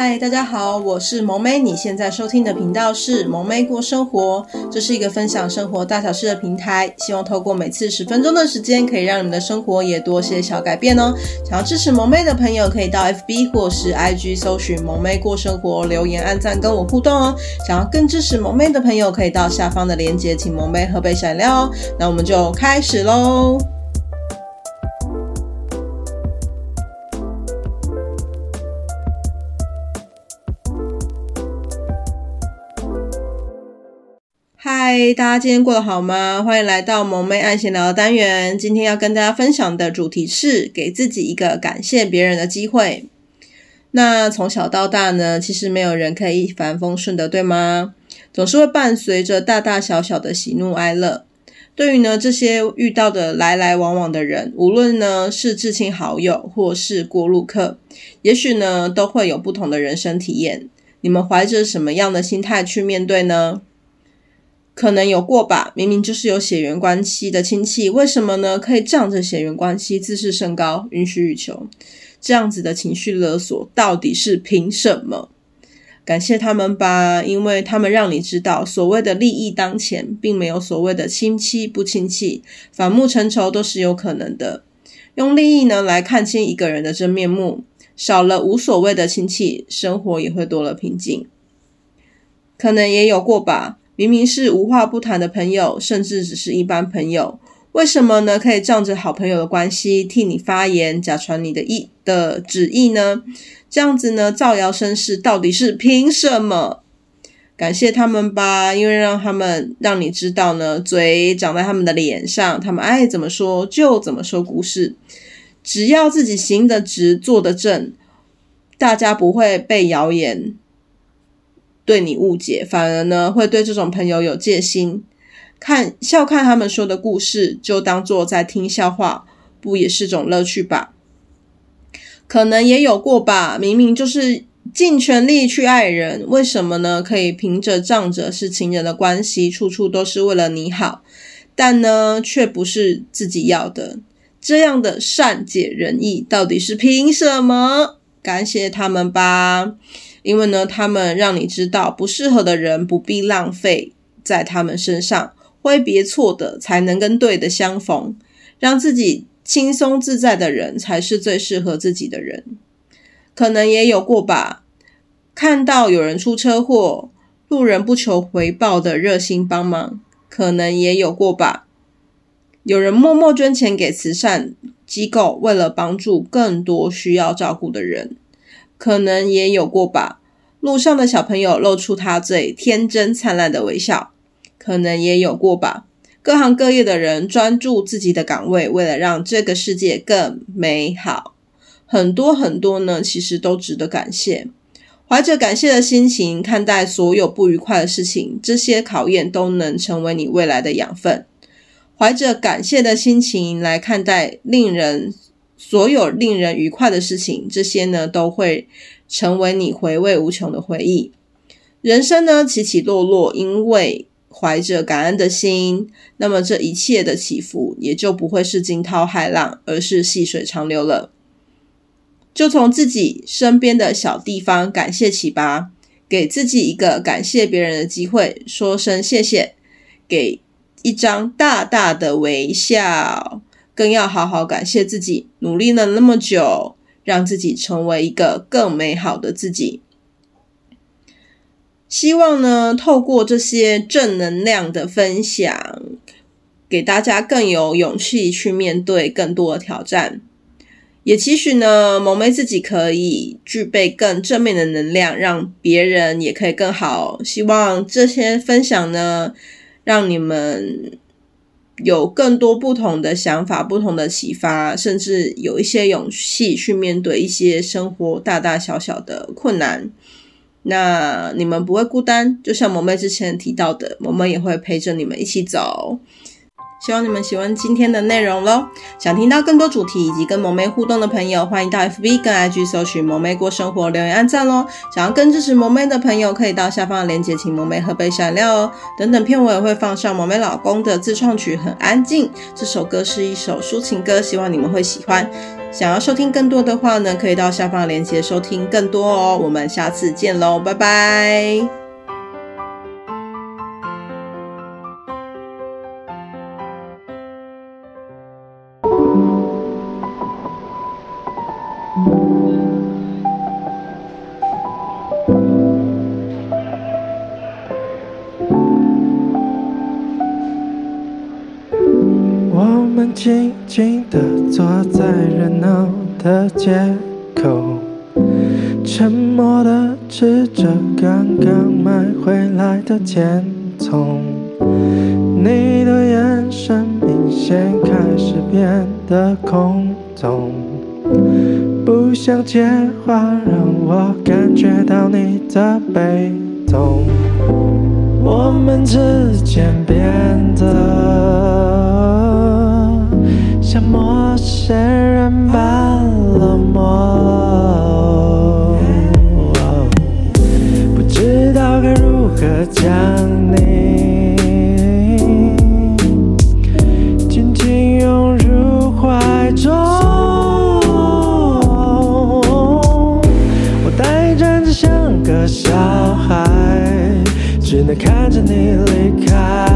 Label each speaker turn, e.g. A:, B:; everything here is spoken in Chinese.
A: 嗨，大家好，我是萌妹。你现在收听的频道是萌妹过生活，这是一个分享生活大小事的平台。希望透过每次十分钟的时间，可以让你们的生活也多些小改变哦。想要支持萌妹的朋友，可以到 FB 或是 IG 搜寻萌妹过生活，留言、按赞跟我互动哦。想要更支持萌妹的朋友，可以到下方的链接，请萌妹喝杯饮料哦。那我们就开始喽。嗨，大家今天过得好吗？欢迎来到萌妹爱闲聊的单元。今天要跟大家分享的主题是给自己一个感谢别人的机会。那从小到大呢，其实没有人可以一帆风顺的，对吗？总是会伴随着大大小小的喜怒哀乐。对于呢这些遇到的来来往往的人，无论呢是至亲好友或是过路客，也许呢都会有不同的人生体验。你们怀着什么样的心态去面对呢？可能有过吧，明明就是有血缘关系的亲戚，为什么呢？可以仗着血缘关系自视甚高，予取予求，这样子的情绪勒索到底是凭什么？感谢他们吧，因为他们让你知道，所谓的利益当前，并没有所谓的亲戚不亲戚，反目成仇都是有可能的。用利益呢来看清一个人的真面目，少了无所谓的亲戚，生活也会多了平静。可能也有过吧。明明是无话不谈的朋友，甚至只是一般朋友，为什么呢？可以仗着好朋友的关系替你发言，假传你的意的旨意呢？这样子呢，造谣生事，到底是凭什么？感谢他们吧，因为让他们让你知道呢，嘴长在他们的脸上，他们爱怎么说就怎么说故事，只要自己行得直，坐得正，大家不会被谣言。对你误解，反而呢会对这种朋友有戒心，看笑看他们说的故事，就当做在听笑话，不也是种乐趣吧？可能也有过吧，明明就是尽全力去爱人，为什么呢？可以凭着仗着是情人的关系，处处都是为了你好，但呢却不是自己要的，这样的善解人意，到底是凭什么？感谢他们吧。因为呢，他们让你知道不适合的人不必浪费在他们身上，挥别错的才能跟对的相逢，让自己轻松自在的人才是最适合自己的人。可能也有过吧，看到有人出车祸，路人不求回报的热心帮忙，可能也有过吧，有人默默捐钱给慈善机构，为了帮助更多需要照顾的人。可能也有过吧，路上的小朋友露出他最天真灿烂的微笑。可能也有过吧，各行各业的人专注自己的岗位，为了让这个世界更美好。很多很多呢，其实都值得感谢。怀着感谢的心情看待所有不愉快的事情，这些考验都能成为你未来的养分。怀着感谢的心情来看待令人。所有令人愉快的事情，这些呢都会成为你回味无穷的回忆。人生呢起起落落，因为怀着感恩的心，那么这一切的起伏也就不会是惊涛骇浪，而是细水长流了。就从自己身边的小地方感谢起吧，给自己一个感谢别人的机会，说声谢谢，给一张大大的微笑。更要好好感谢自己，努力了那么久，让自己成为一个更美好的自己。希望呢，透过这些正能量的分享，给大家更有勇气去面对更多的挑战。也期许呢，萌妹自己可以具备更正面的能量，让别人也可以更好。希望这些分享呢，让你们。有更多不同的想法，不同的启发，甚至有一些勇气去面对一些生活大大小小的困难。那你们不会孤单，就像萌妹之前提到的，萌萌也会陪着你们一起走。希望你们喜欢今天的内容喽。想听到更多主题以及跟萌妹互动的朋友，欢迎到 FB 跟 IG 搜寻“萌妹过生活”，留言按赞喽。想要更支持萌妹的朋友，可以到下方的链接，请萌妹喝杯饮料哦。等等片尾会放上萌妹老公的自创曲《很安静》，这首歌是一首抒情歌，希望你们会喜欢。想要收听更多的话呢，可以到下方的链接收听更多哦。我们下次见喽，拜拜。
B: 静静地坐在热闹的街口，沉默地吃着刚刚买回来的甜筒。你的眼神明显开始变得空洞，不想接话让我感觉到你的悲痛，我们之间变得。像陌生人般冷漠，不知道该如何将你紧紧拥入怀中。我呆站着像个小孩，只能看着你离开。